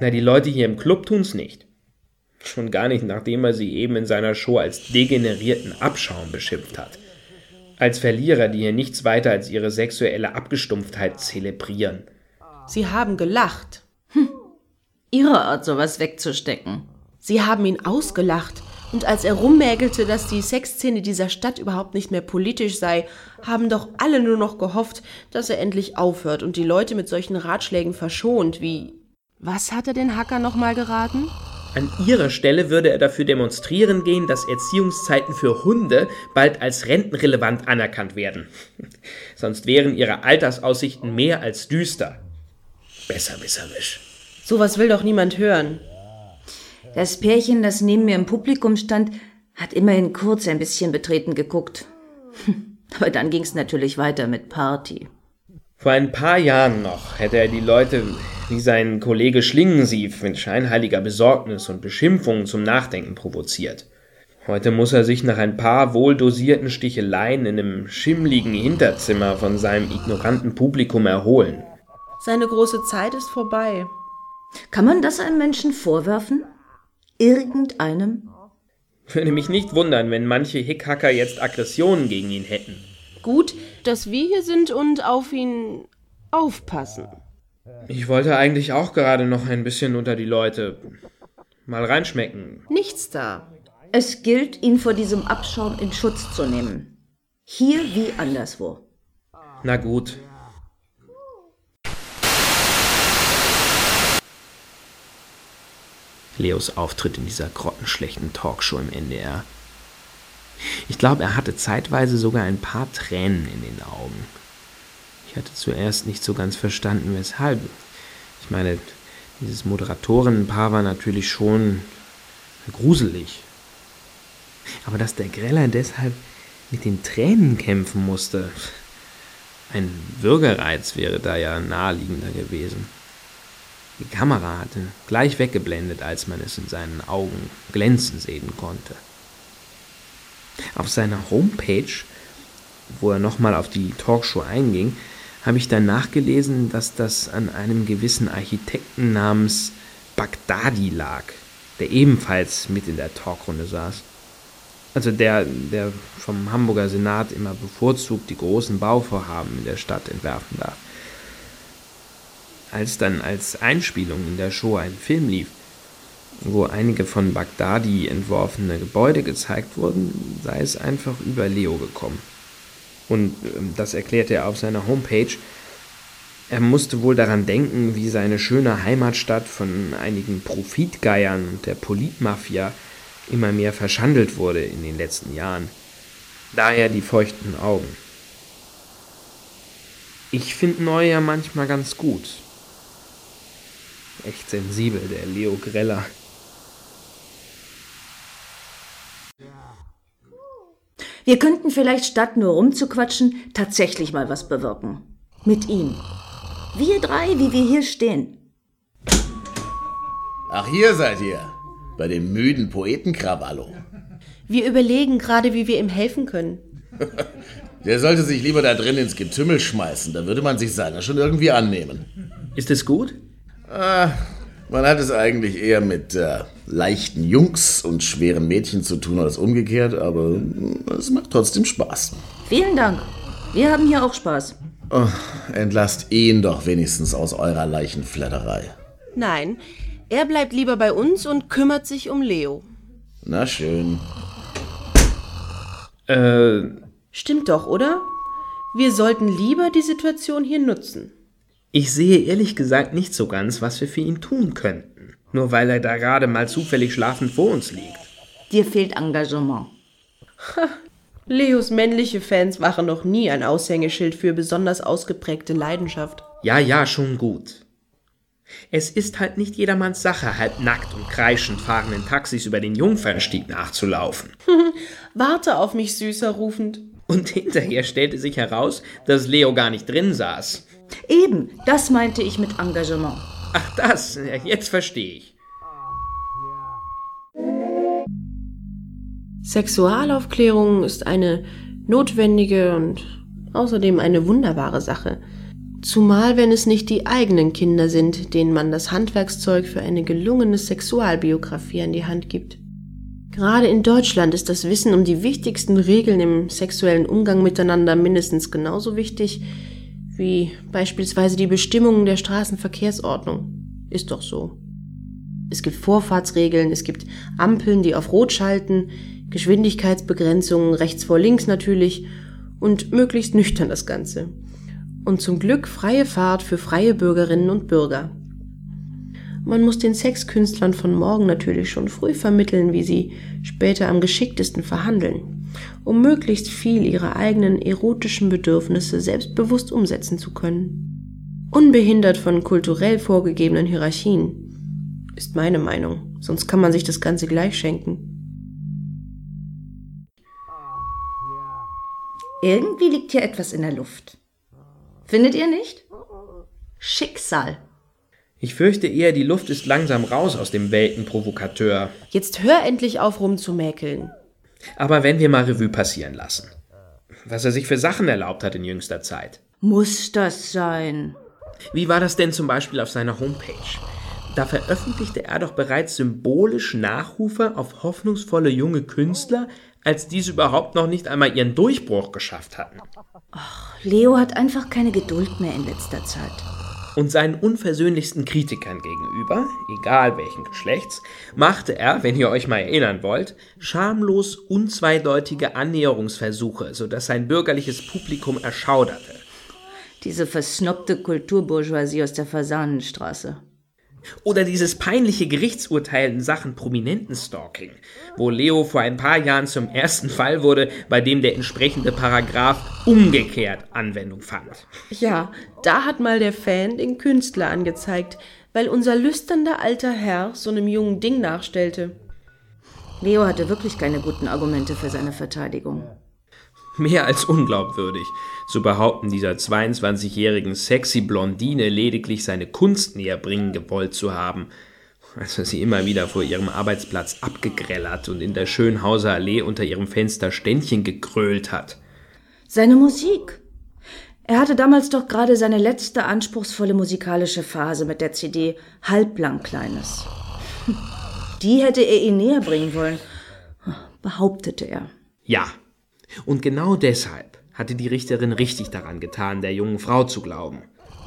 Na, die Leute hier im Club tun's nicht. Schon gar nicht, nachdem er sie eben in seiner Show als degenerierten Abschaum beschimpft hat. Als Verlierer, die hier nichts weiter als ihre sexuelle Abgestumpftheit zelebrieren. Sie haben gelacht. Ihre Art, sowas wegzustecken. Sie haben ihn ausgelacht. Und als er rummägelte, dass die Sexszene dieser Stadt überhaupt nicht mehr politisch sei, haben doch alle nur noch gehofft, dass er endlich aufhört und die Leute mit solchen Ratschlägen verschont, wie. Was hat er den Hacker nochmal geraten? An ihrer Stelle würde er dafür demonstrieren gehen, dass Erziehungszeiten für Hunde bald als rentenrelevant anerkannt werden. (laughs) Sonst wären ihre Altersaussichten mehr als düster. Besserwisserisch. Sowas will doch niemand hören. Das Pärchen, das neben mir im Publikum stand, hat immerhin kurz ein bisschen betreten geguckt. Aber dann ging's natürlich weiter mit Party. Vor ein paar Jahren noch hätte er die Leute wie sein Kollege Schlingensief mit scheinheiliger Besorgnis und Beschimpfungen zum Nachdenken provoziert. Heute muss er sich nach ein paar wohldosierten Sticheleien in einem schimmligen Hinterzimmer von seinem ignoranten Publikum erholen. Seine große Zeit ist vorbei. Kann man das einem Menschen vorwerfen? Irgendeinem? Würde mich nicht wundern, wenn manche Hickhacker jetzt Aggressionen gegen ihn hätten. Gut, dass wir hier sind und auf ihn aufpassen. Ich wollte eigentlich auch gerade noch ein bisschen unter die Leute mal reinschmecken. Nichts da. Es gilt, ihn vor diesem Abschaum in Schutz zu nehmen. Hier wie anderswo. Na gut. Leos Auftritt in dieser grottenschlechten Talkshow im NDR. Ich glaube, er hatte zeitweise sogar ein paar Tränen in den Augen. Ich hatte zuerst nicht so ganz verstanden, weshalb. Ich meine, dieses Moderatorenpaar war natürlich schon gruselig. Aber dass der Greller deshalb mit den Tränen kämpfen musste, ein Bürgerreiz wäre da ja naheliegender gewesen. Die Kamera hatte gleich weggeblendet, als man es in seinen Augen glänzen sehen konnte. Auf seiner Homepage, wo er nochmal auf die Talkshow einging, habe ich dann nachgelesen, dass das an einem gewissen Architekten namens Bagdadi lag, der ebenfalls mit in der Talkrunde saß. Also der, der vom Hamburger Senat immer bevorzugt die großen Bauvorhaben in der Stadt entwerfen darf. Als dann als Einspielung in der Show ein Film lief, wo einige von Bagdadi entworfene Gebäude gezeigt wurden, sei es einfach über Leo gekommen. Und ähm, das erklärte er auf seiner Homepage. Er musste wohl daran denken, wie seine schöne Heimatstadt von einigen Profitgeiern und der Politmafia immer mehr verschandelt wurde in den letzten Jahren. Daher die feuchten Augen. Ich finde Neu ja manchmal ganz gut. Echt sensibel, der Leo Greller. Wir könnten vielleicht statt nur rumzuquatschen, tatsächlich mal was bewirken. Mit ihm. Wir drei, wie wir hier stehen. Ach, hier seid ihr. Bei dem müden Poetenkrawallo. Wir überlegen gerade, wie wir ihm helfen können. (laughs) Der sollte sich lieber da drin ins Getümmel schmeißen, da würde man sich seiner schon irgendwie annehmen. Ist es gut? Ah, Man hat es eigentlich eher mit äh, leichten Jungs und schweren Mädchen zu tun als umgekehrt, aber äh, es macht trotzdem Spaß. Vielen Dank. Wir haben hier auch Spaß. Oh, entlasst ihn doch wenigstens aus eurer Leichenflatterei. Nein, er bleibt lieber bei uns und kümmert sich um Leo. Na schön. Äh, Stimmt doch, oder? Wir sollten lieber die Situation hier nutzen. Ich sehe ehrlich gesagt nicht so ganz, was wir für ihn tun könnten. Nur weil er da gerade mal zufällig schlafend vor uns liegt. Dir fehlt Engagement. Leos männliche Fans waren noch nie ein Aushängeschild für besonders ausgeprägte Leidenschaft. Ja, ja, schon gut. Es ist halt nicht jedermanns Sache, halb nackt und kreischend fahrenden Taxis über den Jungfernstieg nachzulaufen. (laughs) Warte auf mich, Süßer, rufend. Und hinterher stellte sich heraus, dass Leo gar nicht drin saß. Eben, das meinte ich mit Engagement. Ach das, jetzt verstehe ich. Sexualaufklärung ist eine notwendige und außerdem eine wunderbare Sache. Zumal wenn es nicht die eigenen Kinder sind, denen man das Handwerkszeug für eine gelungene Sexualbiografie an die Hand gibt. Gerade in Deutschland ist das Wissen um die wichtigsten Regeln im sexuellen Umgang miteinander mindestens genauso wichtig wie beispielsweise die Bestimmungen der Straßenverkehrsordnung. Ist doch so. Es gibt Vorfahrtsregeln, es gibt Ampeln, die auf Rot schalten, Geschwindigkeitsbegrenzungen rechts vor links natürlich und möglichst nüchtern das Ganze. Und zum Glück freie Fahrt für freie Bürgerinnen und Bürger. Man muss den Sexkünstlern von morgen natürlich schon früh vermitteln, wie sie später am geschicktesten verhandeln, um möglichst viel ihrer eigenen erotischen Bedürfnisse selbstbewusst umsetzen zu können. Unbehindert von kulturell vorgegebenen Hierarchien. Ist meine Meinung, sonst kann man sich das Ganze gleich schenken. Irgendwie liegt hier etwas in der Luft. Findet ihr nicht? Schicksal. Ich fürchte eher, die Luft ist langsam raus aus dem Weltenprovokateur. Jetzt hör endlich auf rumzumäkeln. Aber wenn wir mal Revue passieren lassen. Was er sich für Sachen erlaubt hat in jüngster Zeit. Muss das sein? Wie war das denn zum Beispiel auf seiner Homepage? Da veröffentlichte er doch bereits symbolisch Nachrufe auf hoffnungsvolle junge Künstler, als diese überhaupt noch nicht einmal ihren Durchbruch geschafft hatten. Leo hat einfach keine Geduld mehr in letzter Zeit. Und seinen unversöhnlichsten Kritikern gegenüber, egal welchen Geschlechts, machte er, wenn ihr euch mal erinnern wollt, schamlos unzweideutige Annäherungsversuche, sodass sein bürgerliches Publikum erschauderte. Diese versnobte Kulturbourgeoisie aus der Fasanenstraße. Oder dieses peinliche Gerichtsurteil in Sachen Prominentenstalking, wo Leo vor ein paar Jahren zum ersten Fall wurde, bei dem der entsprechende Paragraph umgekehrt Anwendung fand. Ja, da hat mal der Fan den Künstler angezeigt, weil unser lüsternder alter Herr so einem jungen Ding nachstellte. Leo hatte wirklich keine guten Argumente für seine Verteidigung. Mehr als unglaubwürdig, zu behaupten, dieser 22-jährigen sexy Blondine lediglich seine Kunst näher bringen gewollt zu haben, als er sie immer wieder vor ihrem Arbeitsplatz abgegrellert und in der Schönhauser Allee unter ihrem Fenster Ständchen gekrölt hat. Seine Musik. Er hatte damals doch gerade seine letzte anspruchsvolle musikalische Phase mit der CD Halblang Kleines. (laughs) Die hätte er ihn näher bringen wollen, behauptete er. Ja, und genau deshalb hatte die Richterin richtig daran getan, der jungen Frau zu glauben,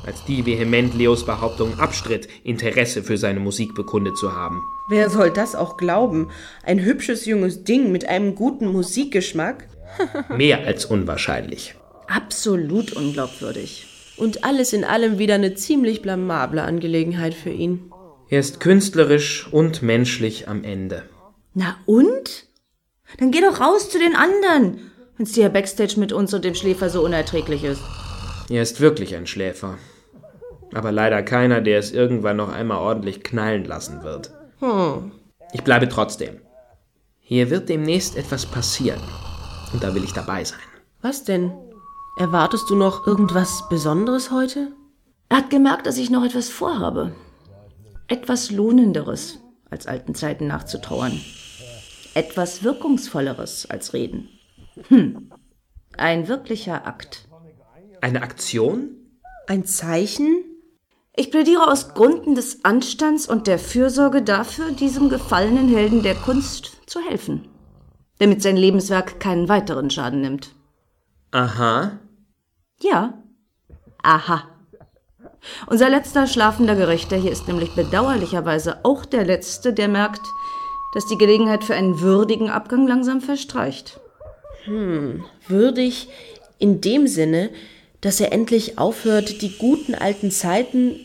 als die vehement Leos Behauptung abstritt, Interesse für seine Musik bekundet zu haben. Wer soll das auch glauben? Ein hübsches junges Ding mit einem guten Musikgeschmack? (laughs) Mehr als unwahrscheinlich. Absolut unglaubwürdig. Und alles in allem wieder eine ziemlich blamable Angelegenheit für ihn. Er ist künstlerisch und menschlich am Ende. Na und? Dann geh doch raus zu den anderen, wenn's dir Backstage mit uns und dem Schläfer so unerträglich ist. Er ist wirklich ein Schläfer. Aber leider keiner, der es irgendwann noch einmal ordentlich knallen lassen wird. Hm. Ich bleibe trotzdem. Hier wird demnächst etwas passieren. Und da will ich dabei sein. Was denn? Erwartest du noch irgendwas Besonderes heute? Er hat gemerkt, dass ich noch etwas vorhabe. Etwas Lohnenderes, als alten Zeiten nachzutrauern. Etwas Wirkungsvolleres als Reden. Hm. Ein wirklicher Akt. Eine Aktion? Ein Zeichen? Ich plädiere aus Gründen des Anstands und der Fürsorge dafür, diesem gefallenen Helden der Kunst zu helfen, damit sein Lebenswerk keinen weiteren Schaden nimmt. Aha. Ja. Aha. Unser letzter schlafender Gerechter hier ist nämlich bedauerlicherweise auch der Letzte, der merkt, dass die Gelegenheit für einen würdigen Abgang langsam verstreicht. Würdig in dem Sinne, dass er endlich aufhört, die guten alten Zeiten,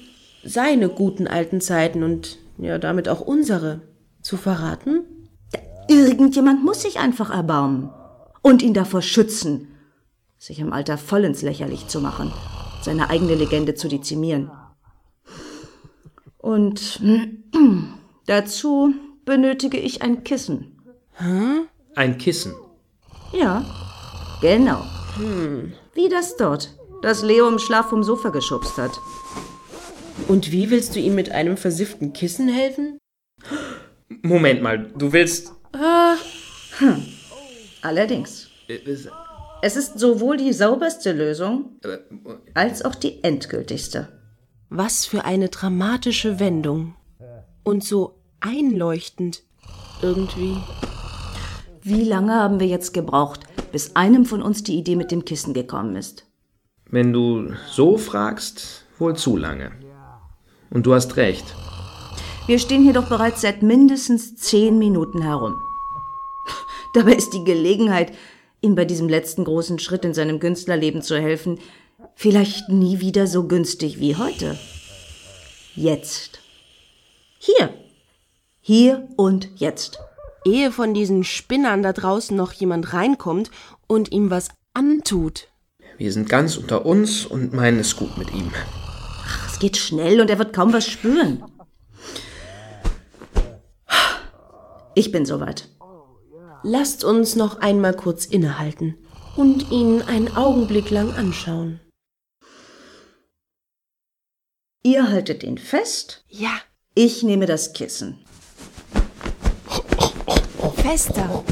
seine guten alten Zeiten und ja damit auch unsere, zu verraten? Irgendjemand muss sich einfach erbarmen und ihn davor schützen, sich im Alter vollends lächerlich zu machen, seine eigene Legende zu dezimieren. Und (clears throat) dazu benötige ich ein Kissen. Ein Kissen. Ja, genau. Wie das dort, das Leo im Schlaf vom Sofa geschubst hat. Und wie willst du ihm mit einem versifften Kissen helfen? Moment mal, du willst. Allerdings. äh, es- Es ist sowohl die sauberste Lösung als auch die endgültigste. Was für eine dramatische Wendung. Und so einleuchtend irgendwie. Wie lange haben wir jetzt gebraucht, bis einem von uns die Idee mit dem Kissen gekommen ist? Wenn du so fragst, wohl zu lange. Und du hast recht. Wir stehen hier doch bereits seit mindestens zehn Minuten herum. (laughs) Dabei ist die Gelegenheit, ihm bei diesem letzten großen Schritt in seinem Künstlerleben zu helfen, vielleicht nie wieder so günstig wie heute. Jetzt. Hier. Hier und jetzt. Ehe von diesen Spinnern da draußen noch jemand reinkommt und ihm was antut. Wir sind ganz unter uns und meinen es gut mit ihm. Es geht schnell und er wird kaum was spüren. Ich bin soweit. Lasst uns noch einmal kurz innehalten und ihn einen Augenblick lang anschauen. Ihr haltet ihn fest, Ja, ich nehme das Kissen. Fester.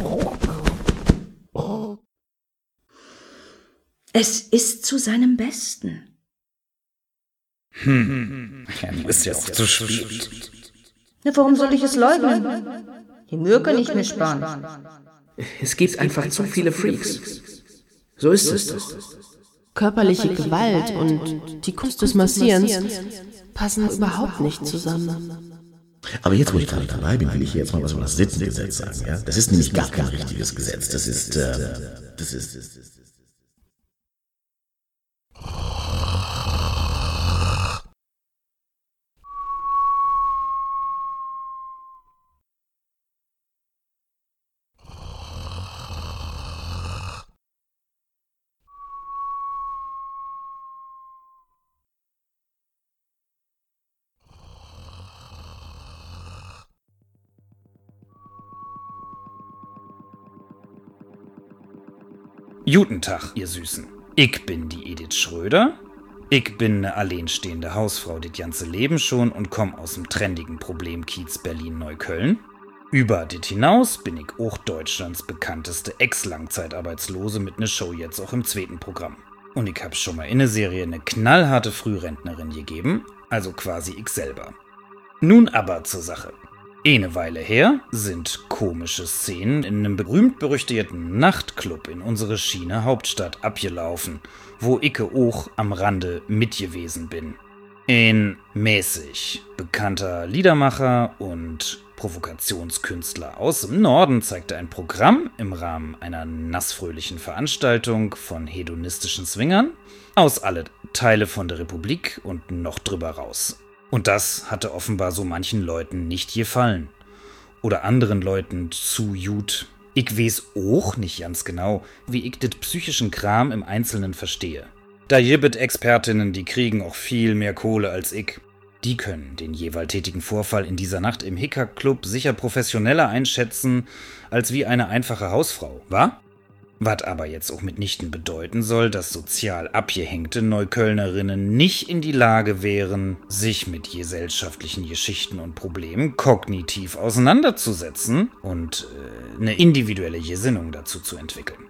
Es ist zu seinem Besten. Bist ja auch zu spät. Na, warum soll ich es leugnen? Die Mühe kann ich mir sparen. Es gibt einfach zu viele Freaks. So ist es. Körperliche Gewalt und die Kunst des Massierens passen überhaupt nicht zusammen. Aber jetzt, wo ich gerade dabei bin, will ich hier jetzt mal was über das Sittengesetz sagen. Ja? Das ist nämlich gar kein richtiges Gesetz. Das ist, äh, das ist, das ist Guten Tag, ihr Süßen. Ich bin die Edith Schröder. Ich bin eine alleinstehende Hausfrau das ganze Leben schon und komme aus dem trendigen Problemkiez Berlin-Neukölln. Über dit hinaus bin ich auch Deutschlands bekannteste Ex-Langzeitarbeitslose mit ne Show jetzt auch im zweiten Programm. Und ich hab schon mal in ne Serie ne knallharte Frührentnerin gegeben, also quasi ich selber. Nun aber zur Sache. Eine Weile her sind komische Szenen in einem berühmt-berüchtigten Nachtclub in unsere Schiene Hauptstadt abgelaufen, wo ich auch am Rande mitgewesen bin. Ein mäßig bekannter Liedermacher und Provokationskünstler aus dem Norden zeigte ein Programm im Rahmen einer nassfröhlichen Veranstaltung von hedonistischen Swingern aus alle Teile von der Republik und noch drüber raus. Und das hatte offenbar so manchen Leuten nicht gefallen. Oder anderen Leuten zu gut. Ich weiß auch nicht ganz genau, wie ich dit psychischen Kram im Einzelnen verstehe. Da gibt Expertinnen, die kriegen auch viel mehr Kohle als ich. Die können den jeweitätigen Vorfall in dieser Nacht im Hicker-Club sicher professioneller einschätzen als wie eine einfache Hausfrau, wa? Was aber jetzt auch mitnichten bedeuten soll, dass sozial abgehängte Neuköllnerinnen nicht in die Lage wären, sich mit gesellschaftlichen Geschichten und Problemen kognitiv auseinanderzusetzen und äh, eine individuelle Gesinnung dazu zu entwickeln.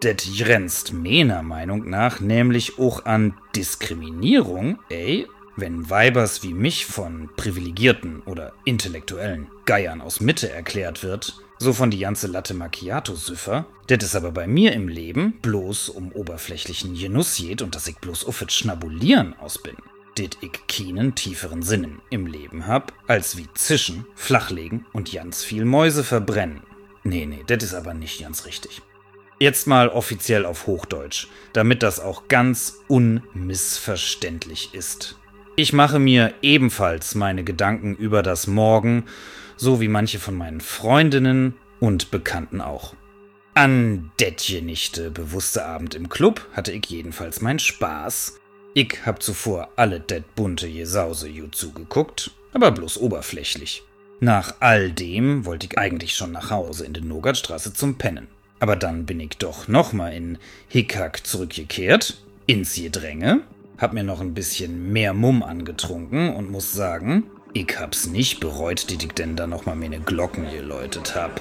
Das grenzt meiner Meinung nach nämlich auch an Diskriminierung, ey, Wenn Weibers wie mich von privilegierten oder intellektuellen Geiern aus Mitte erklärt wird, so von die ganze Latte Macchiato-Süffer, det is aber bei mir im Leben bloß um oberflächlichen Genuss geht und dass ich bloß uffet Schnabulieren aus bin. Dit ich keinen tieferen Sinnen im Leben hab, als wie zischen, flachlegen und ganz viel Mäuse verbrennen. Nee, nee, das ist aber nicht ganz richtig. Jetzt mal offiziell auf Hochdeutsch, damit das auch ganz unmissverständlich ist. Ich mache mir ebenfalls meine Gedanken über das Morgen, so wie manche von meinen Freundinnen und Bekannten auch. An detjenichte bewusste Abend im Club hatte ich jedenfalls meinen Spaß. Ich hab zuvor alle det bunte Jesause ju zugeguckt, aber bloß oberflächlich. Nach all dem wollte ich eigentlich schon nach Hause in der Nogatstraße zum Pennen. Aber dann bin ich doch nochmal in Hickhack zurückgekehrt, ins Gedränge, hab mir noch ein bisschen mehr Mumm angetrunken und muss sagen, ich hab's nicht bereut, die ich denn da nochmal meine Glocken geläutet hab.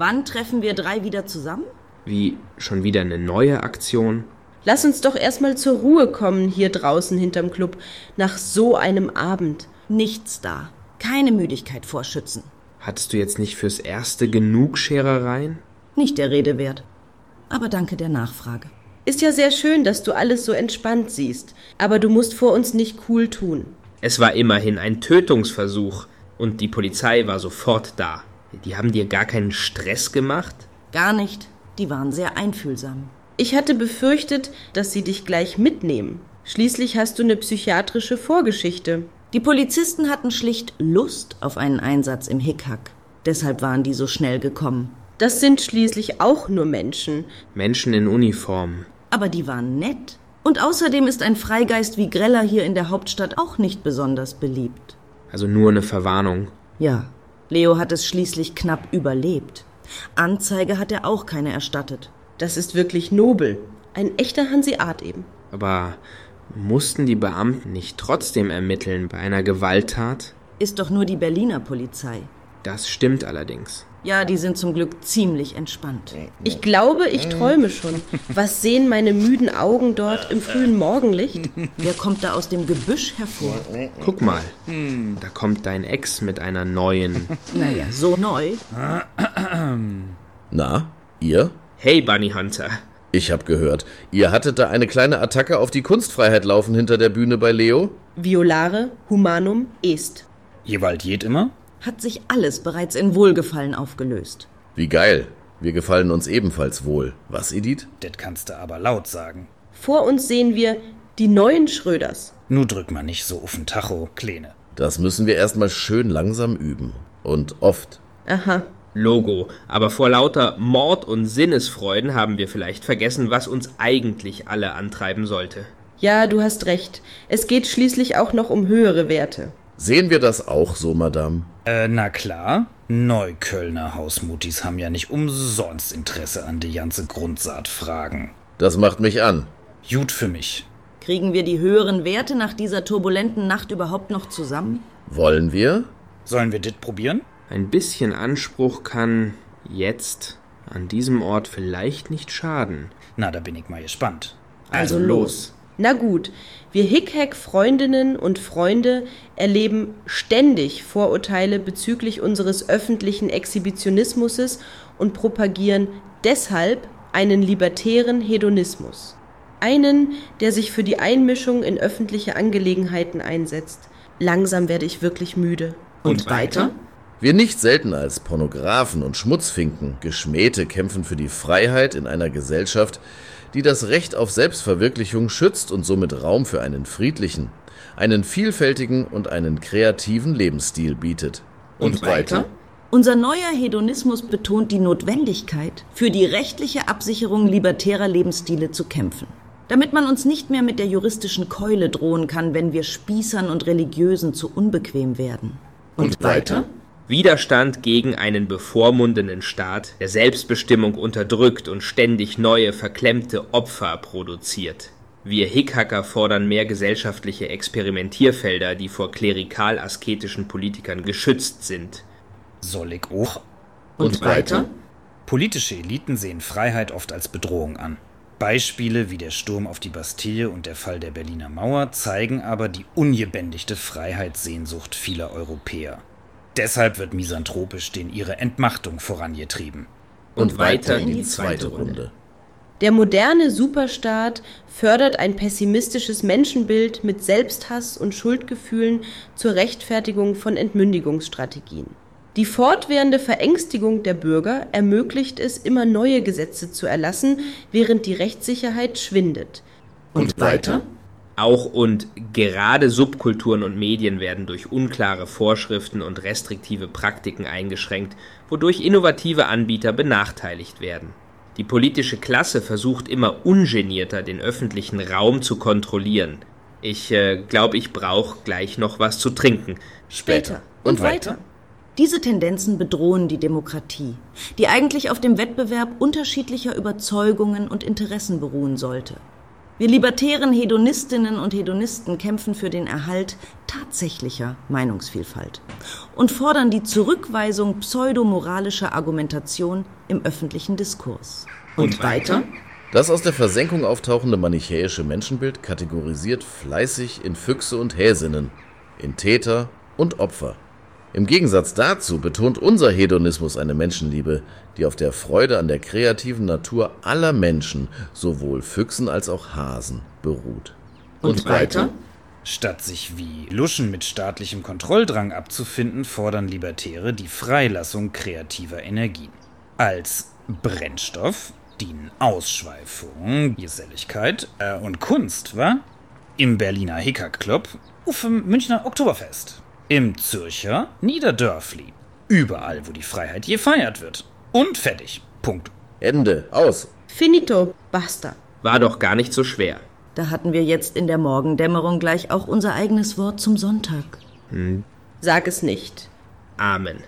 Wann treffen wir drei wieder zusammen? Wie schon wieder eine neue Aktion? Lass uns doch erstmal zur Ruhe kommen hier draußen hinterm Club, nach so einem Abend. Nichts da. Keine Müdigkeit vor Schützen. Hattest du jetzt nicht fürs Erste genug Scherereien? Nicht der Rede wert. Aber danke der Nachfrage. Ist ja sehr schön, dass du alles so entspannt siehst, aber du musst vor uns nicht cool tun. Es war immerhin ein Tötungsversuch und die Polizei war sofort da. Die haben dir gar keinen Stress gemacht? Gar nicht. Die waren sehr einfühlsam. Ich hatte befürchtet, dass sie dich gleich mitnehmen. Schließlich hast du eine psychiatrische Vorgeschichte. Die Polizisten hatten schlicht Lust auf einen Einsatz im Hickhack. Deshalb waren die so schnell gekommen. Das sind schließlich auch nur Menschen. Menschen in Uniform. Aber die waren nett. Und außerdem ist ein Freigeist wie Greller hier in der Hauptstadt auch nicht besonders beliebt. Also nur eine Verwarnung. Ja, Leo hat es schließlich knapp überlebt. Anzeige hat er auch keine erstattet. Das ist wirklich nobel. Ein echter Hanseat eben. Aber mussten die Beamten nicht trotzdem ermitteln bei einer Gewalttat? Ist doch nur die Berliner Polizei. Das stimmt allerdings. Ja, die sind zum Glück ziemlich entspannt. Ich glaube, ich träume schon. Was sehen meine müden Augen dort im frühen Morgenlicht? (laughs) Wer kommt da aus dem Gebüsch hervor? Guck mal, da kommt dein Ex mit einer neuen. (laughs) Naja, so neu. Na, ihr? Hey, Bunny Hunter. Ich hab gehört, ihr hattet da eine kleine Attacke auf die Kunstfreiheit laufen hinter der Bühne bei Leo? Violare humanum est. Jewald jed immer? Hat sich alles bereits in Wohlgefallen aufgelöst. Wie geil. Wir gefallen uns ebenfalls wohl. Was, Edith? Det kannst du aber laut sagen. Vor uns sehen wir die neuen Schröders. Nu drück mal nicht so auf'n Tacho, Kleine. Das müssen wir erstmal schön langsam üben. Und oft. Aha. Logo. Aber vor lauter Mord und Sinnesfreuden haben wir vielleicht vergessen, was uns eigentlich alle antreiben sollte. Ja, du hast recht. Es geht schließlich auch noch um höhere Werte. Sehen wir das auch so, Madame? Äh, na klar. Neuköllner Hausmutis haben ja nicht umsonst Interesse an die ganze Grundsaatfragen. Das macht mich an. Gut für mich. Kriegen wir die höheren Werte nach dieser turbulenten Nacht überhaupt noch zusammen? Wollen wir? Sollen wir dit probieren? Ein bisschen Anspruch kann jetzt an diesem Ort vielleicht nicht schaden. Na, da bin ich mal gespannt. Also los. Na gut, wir Hickhack-Freundinnen und Freunde erleben ständig Vorurteile bezüglich unseres öffentlichen Exhibitionismus und propagieren deshalb einen libertären Hedonismus. Einen, der sich für die Einmischung in öffentliche Angelegenheiten einsetzt. Langsam werde ich wirklich müde. Und weiter? Wir nicht selten als Pornografen und Schmutzfinken, Geschmähte kämpfen für die Freiheit in einer Gesellschaft, die das Recht auf Selbstverwirklichung schützt und somit Raum für einen friedlichen, einen vielfältigen und einen kreativen Lebensstil bietet. Und weiter? Unser neuer Hedonismus betont die Notwendigkeit, für die rechtliche Absicherung libertärer Lebensstile zu kämpfen. Damit man uns nicht mehr mit der juristischen Keule drohen kann, wenn wir Spießern und Religiösen zu unbequem werden. Und weiter? Widerstand gegen einen bevormundenden Staat, der Selbstbestimmung unterdrückt und ständig neue verklemmte Opfer produziert. Wir Hickhacker fordern mehr gesellschaftliche Experimentierfelder, die vor klerikal-asketischen Politikern geschützt sind. Soll ich auch? Und weiter? Politische Eliten sehen Freiheit oft als Bedrohung an. Beispiele wie der Sturm auf die Bastille und der Fall der Berliner Mauer zeigen aber die ungebändigte Freiheitssehnsucht vieler Europäer. Deshalb wird misanthropisch den ihre Entmachtung vorangetrieben. Und weiter in die zweite Runde. Der moderne Superstaat fördert ein pessimistisches Menschenbild mit Selbsthass und Schuldgefühlen zur Rechtfertigung von Entmündigungsstrategien. Die fortwährende Verängstigung der Bürger ermöglicht es, immer neue Gesetze zu erlassen, während die Rechtssicherheit schwindet. Und weiter? Auch und gerade Subkulturen und Medien werden durch unklare Vorschriften und restriktive Praktiken eingeschränkt, wodurch innovative Anbieter benachteiligt werden. Die politische Klasse versucht immer ungenierter den öffentlichen Raum zu kontrollieren. Ich äh, glaube, ich brauche gleich noch was zu trinken. Später. Und weiter? Diese Tendenzen bedrohen die Demokratie, die eigentlich auf dem Wettbewerb unterschiedlicher Überzeugungen und Interessen beruhen sollte. Wir libertären Hedonistinnen und Hedonisten kämpfen für den Erhalt tatsächlicher Meinungsvielfalt und fordern die Zurückweisung pseudomoralischer Argumentation im öffentlichen Diskurs. Und weiter? Das aus der Versenkung auftauchende manichäische Menschenbild kategorisiert fleißig in Füchse und Häsinnen, in Täter und Opfer. Im Gegensatz dazu betont unser Hedonismus eine Menschenliebe, die auf der Freude an der kreativen Natur aller Menschen, sowohl Füchsen als auch Hasen, beruht. Und weiter? Statt sich wie Luschen mit staatlichem Kontrolldrang abzufinden, fordern Libertäre die Freilassung kreativer Energien. Als Brennstoff dienen Ausschweifung, Geselligkeit äh, und Kunst, wa? Im Berliner Hickhack-Club, auf dem Münchner Oktoberfest. Im Zürcher Niederdörfli. Überall, wo die Freiheit gefeiert wird. Und fertig. Punkt. Ende. Aus. Finito, basta. War doch gar nicht so schwer. Da hatten wir jetzt in der Morgendämmerung gleich auch unser eigenes Wort zum Sonntag. Sag es nicht. Amen.